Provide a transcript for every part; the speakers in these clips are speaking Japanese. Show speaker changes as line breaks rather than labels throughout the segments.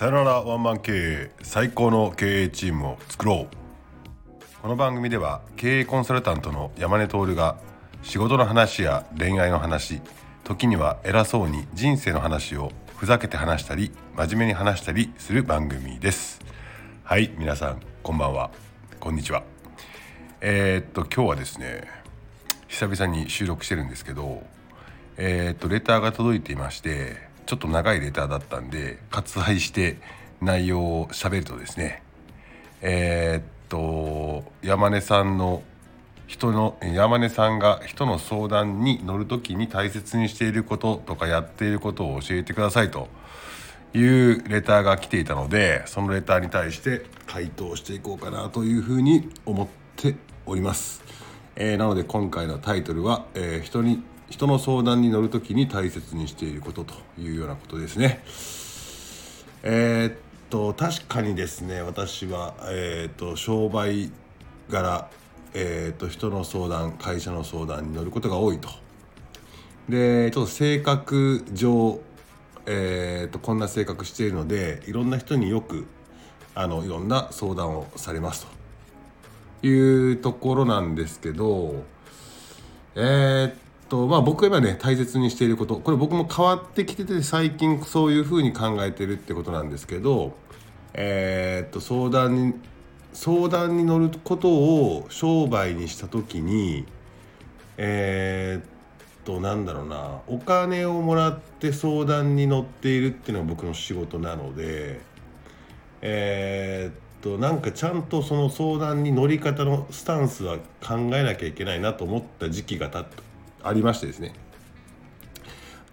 さよならワンマン経営最高の経営チームを作ろう。この番組では経営コンサルタントの山根徹が仕事の話や恋愛の話時には偉そうに人生の話をふざけて話したり真面目に話したりする番組です。はい皆さんこんばんは。こんにちは。えー、っと今日はですね久々に収録してるんですけどえー、っとレターが届いていましてちょっと長いレターだったんで割愛して内容を喋るとですねえー、っと山根さんの人の山根さんが人の相談に乗る時に大切にしていることとかやっていることを教えてくださいというレターが来ていたのでそのレターに対して回答していこうかなというふうに思っております。えー、なので今回のタイトルは、えー、人に人の相談に乗る時に大切にしていることというようなことですね。えー、っと確かにですね私は、えー、っと商売柄、えー、っと人の相談会社の相談に乗ることが多いと。でちょっと性格上、え、っとこんな性格しているのでいろんな人によくあのいろんな相談をされますというところなんですけどえ、っととまあ、僕が今ね大切にしていることこれ僕も変わってきてて最近そういうふうに考えてるってことなんですけど、えー、っと相談に相談に乗ることを商売にした時にえー、っとなんだろうなお金をもらって相談に乗っているっていうのが僕の仕事なのでえー、っとなんかちゃんとその相談に乗り方のスタンスは考えなきゃいけないなと思った時期がたった。ありましてですね。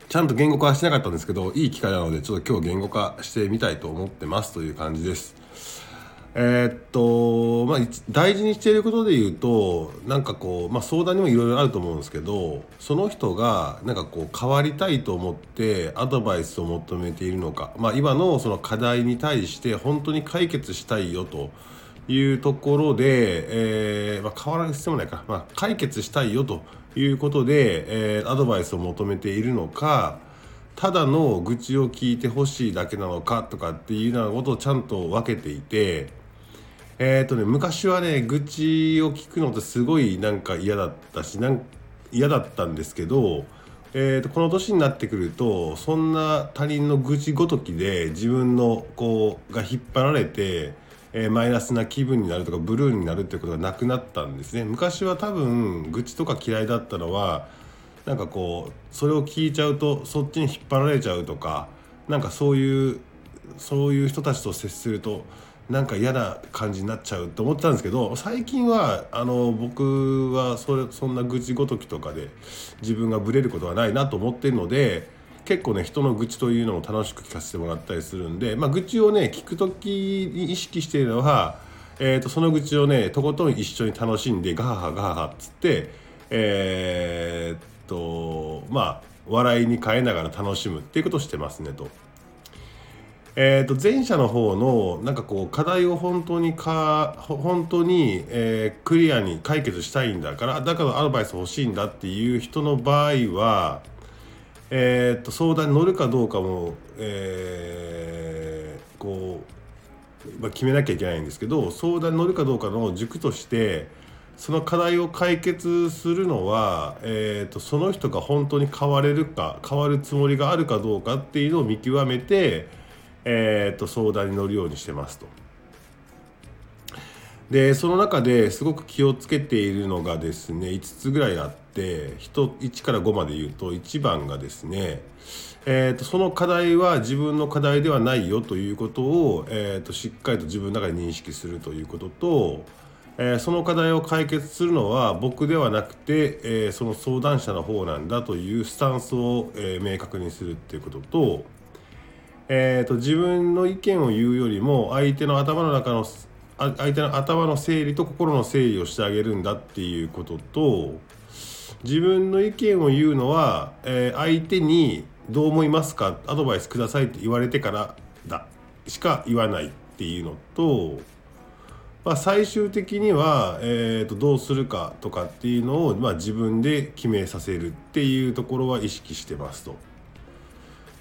ちゃんと言語化はしてなかったんですけどいい機会なのでちょっと今日言語化してみたいと思ってますという感じです。えー、っとまあ大事にしていることで言うとなんかこう、まあ、相談にもいろいろあると思うんですけどその人がなんかこう変わりたいと思ってアドバイスを求めているのか、まあ、今のその課題に対して本当に解決したいよというところで、えーまあ、変わらる必要もないか、まあ、解決したいよということで、えー、アドバイスを求めているのかただの愚痴を聞いてほしいだけなのかとかっていうようなことをちゃんと分けていてえっ、ー、とね昔はね愚痴を聞くのってすごいなんか嫌だったしなん嫌だったんですけど、えーと、この年になってくるとそんな他人の愚痴ごときで自分のこうが引っ張られてえー、マイナスな気分になるとかブルーになるってことがなくなったんですね。昔は多分愚痴とか嫌いだったのはなんかこうそれを聞いちゃうとそっちに引っ張られちゃうとかなんかそういうそういう人たちと接するとなんか嫌な感じになっちゃうと思ってたんですけど最近はあの僕はそれそんな愚痴ごときとかで自分がブレることはないなと思ってるので結構ね人の愚痴というのも楽しく聞かせてもらったりするんで、まあ、愚痴をね聞く時に意識しているのは、えーと、その愚痴をねとことん一緒に楽しんでガハハガハハっつってえー、っとまあ笑いに変えながら楽しむっていうことをしてますねと。えー、と前者の方のなんかこう課題を本当にか本当に、え、クリアに解決したいんだからだからアドバイス欲しいんだっていう人の場合はえー、っと相談に乗るかどうかも、えー、こう、まあ、決めなきゃいけないんですけど相談に乗るかどうかの軸としてその課題を解決するのは、えーと、その人が本当に変われるか変わるつもりがあるかどうかっていうのを見極めて、えーと相談に乗るようにしてますと。でその中ですごく気をつけているのがですね5つぐらいあって1から5まで言うと1番がですねえーと、その課題は自分の課題ではないよということを、えーと、しっかりと自分の中で認識するということと、えー、その課題を解決するのは僕ではなくて、えー、その相談者の方なんだというスタンスを、えー、明確にするっていうことと,、えーと自分の意見を言うよりも相手の頭の中の相手の頭の整理と心の整理をしてあげるんだっていうことと自分の意見を言うのは、えー、相手にどう思いますかアドバイスくださいって言われてからだしか言わないっていうのと、まあ、最終的には、えーと、どうするかとかっていうのを、まあ、自分で決めさせるっていうところは意識してますと。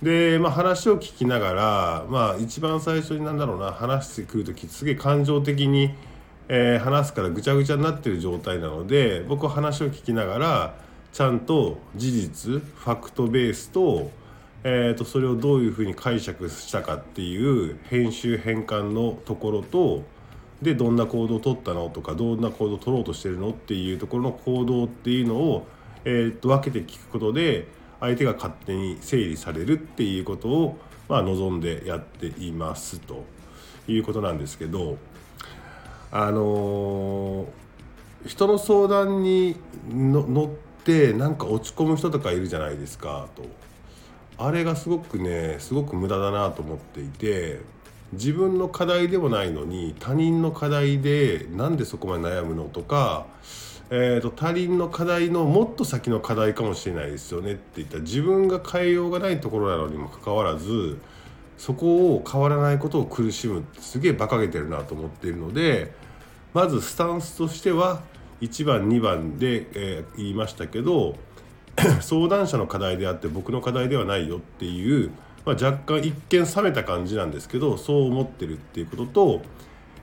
で、まあ、話を聞きながら、まあ、一番最初になんだろうな話してくる時すげえ感情的に、えー、話すからぐちゃぐちゃになってる状態なので僕は話を聞きながらちゃんと事実ファクトベースと,、えー、とそれをどういうふうに解釈したかっていう編集変換のところとでどんな行動を取ったのとかどんな行動を取ろうとしてるのっていうところの行動っていうのを、えー、と分けて聞くことで相手が勝手に整理されるっていうことを、まあ、望んでやっていますということなんですけどあのー、人の相談に乗ってなんか落ち込む人とかいるじゃないですかと。あれがすごくねすごく無駄だなと思っていて自分の課題でもないのに他人の課題でなんでそこまで悩むのとかえーと、他人の課題のもっと先の課題かもしれないですよねって言った。自分が変えようがないところなのにもかかわらずそこを変わらないことを苦しむ。すげえ馬鹿げてるなと思っているのでまずスタンスとしては1番2番で、えー、言いましたけど 相談者の課題であって僕の課題ではないよっていう、まあ、若干一見冷めた感じなんですけどそう思ってるっていうことと、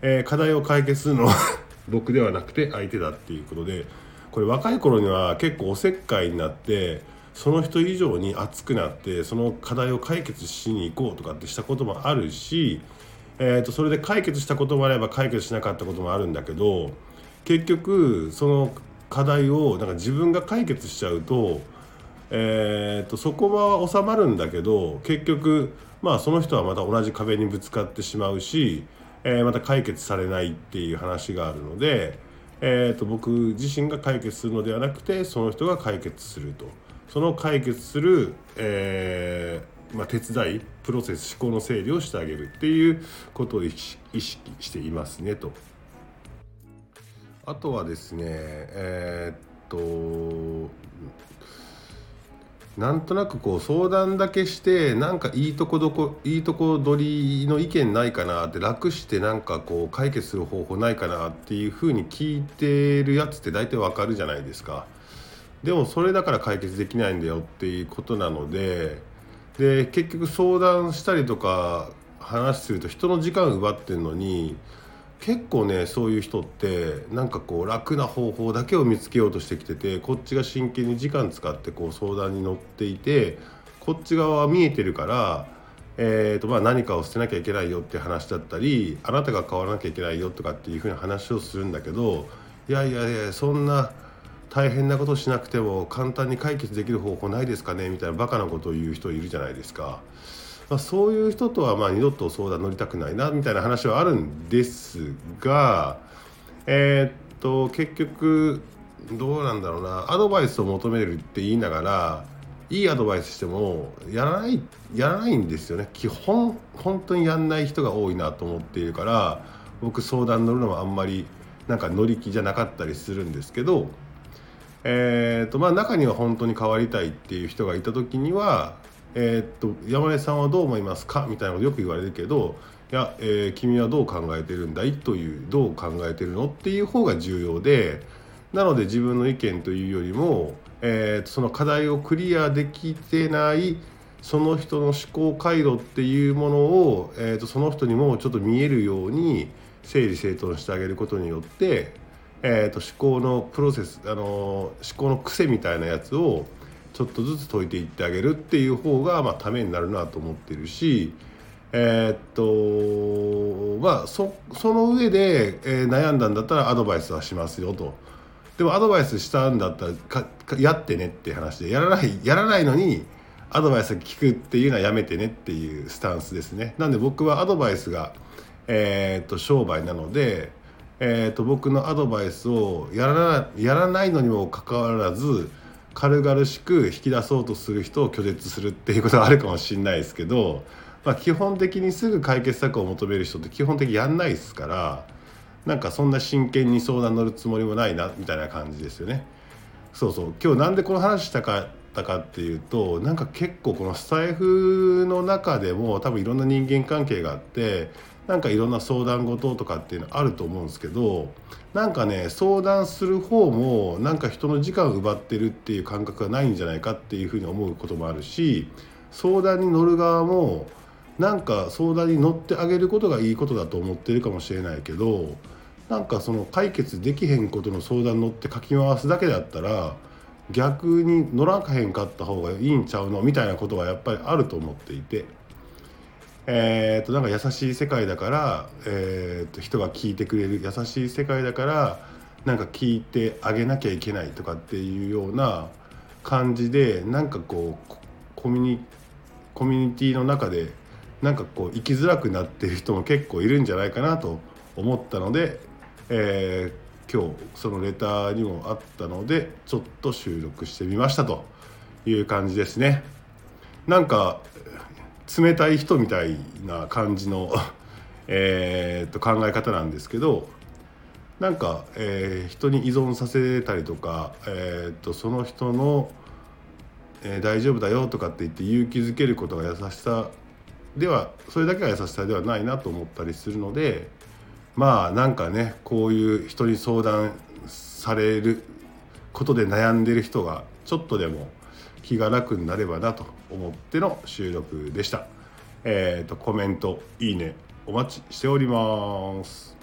えー、課題を解決するのは 僕ではなくて相手だっていうことでこれ若い頃には結構おせっかいになってその人以上に熱くなってその課題を解決しに行こうとかってしたこともあるし、えー、とそれで解決したこともあれば解決しなかったこともあるんだけど結局その課題をなんか自分が解決しちゃうと,、えー、とそこは収まるんだけど結局まあその人はまた同じ壁にぶつかってしまうしえー、また解決されないっていう話があるので、えーと、僕自身が解決するのではなくてその人が解決すると。その解決する、えー、まあ、手伝いプロセス思考の整理をしてあげるっていうことを意識していますねと。あとはですねえー、っとなんとなくこう相談だけしてなんかいいとこどこいいとこ取りの意見ないかなって楽してなんかこう解決する方法ないかなっていうふうに聞いてるやつって大体わかるじゃないですか。でもそれだから解決できないんだよっていうことなのでで結局相談したりとか話すると人の時間奪ってんのに結構ねそういう人ってなんかこう楽な方法だけを見つけようとしてきててこっちが真剣に時間使ってこう相談に乗っていてこっち側は見えてるから、えーとまあ、何かを捨てなきゃいけないよって話だったりあなたが変わらなきゃいけないよとかっていうふうに話をするんだけどいやいやいやそんな大変なことしなくても簡単に解決できる方法ないですかねみたいなバカなことを言う人いるじゃないですか。まあ、そういう人とはま二度と相談乗りたくないなみたいな話はあるんですがえー、っと結局どうなんだろうなアドバイスを求めるって言いながらいいアドバイスしてもやらないやらないんですよね基本本当にやんない人が多いなと思っているから僕相談乗るのはあんまりなんか乗り気じゃなかったりするんですけどえーとまあ、中には本当に変わりたいっていう人がいた時にはえー、と山根さんはどう思いますか？みたいなことよく言われるけどいや、えー、君はどう考えてるんだい？というどう考えてるの？っていう方が重要でなので自分の意見というよりも、えー、その課題をクリアできてないその人の思考回路っていうものを、えー、とその人にもちょっと見えるように整理整頓してあげることによって、えー、と思考のプロセス、あの思考の癖みたいなやつをちょっとずつ解いていってあげるっていう方が、まあ、ためになるなと思ってるしえー、っとまあそその上で、えー、悩んだんだったらアドバイスはしますよと。でもアドバイスしたんだったらかやってねって話でやらないやらないのにアドバイス聞くっていうのはやめてねっていうスタンスですね。なんで僕はアドバイスが、えー、っと商売なので、えー、と僕のアドバイスをやらやらないのにもかかわらず軽々しく引き出そうとする人を拒絶するっていうことがあるかもしれないですけど、まあ、基本的にすぐ解決策を求める人って基本的にやんないですからなんかそんな真剣に相談乗るつもりもないなみたいな感じですよね。そうそう今日なんでこの話したかったかっていうとなんか結構このスタイフの中でも多分いろんな人間関係があってなんかいろんな相談事とかっていうのあると思うんですけどなんかね相談する方もなんか人の時間を奪ってるっていう感覚がないんじゃないかっていうふうに思うこともあるし相談に乗る側もなんか相談に乗ってあげることがいいことだと思ってるかもしれないけどなんかその解決できへんことの相談乗って書き回すだけだったら逆に乗らかへんかった方がいいんちゃうのみたいなことはやっぱりあると思っていて。えー、となんか優しい世界だから、えー、と人が聞いてくれる優しい世界だからなんか聞いてあげなきゃいけないとかっていうような感じでなんかこうコミュニコミュニティの中でなんかこう生きづらくなってる人も結構いるんじゃないかなと思ったので、えー、今日そのレターにもあったのでちょっと収録してみましたという感じですね。なんか冷たい人みたいな感じの えっと考え方なんですけどなんか、えー、人に依存させたりとか、えーと、その人の、えー、大丈夫だよとかって言って勇気づけることが優しさではそれだけが優しさではないなと思ったりするのでまあなんかねこういう人に相談されることで悩んでる人がちょっとでも気が楽になればなと思っての収録でした。えっ、ー、と、コメント、いいね、お待ちしております。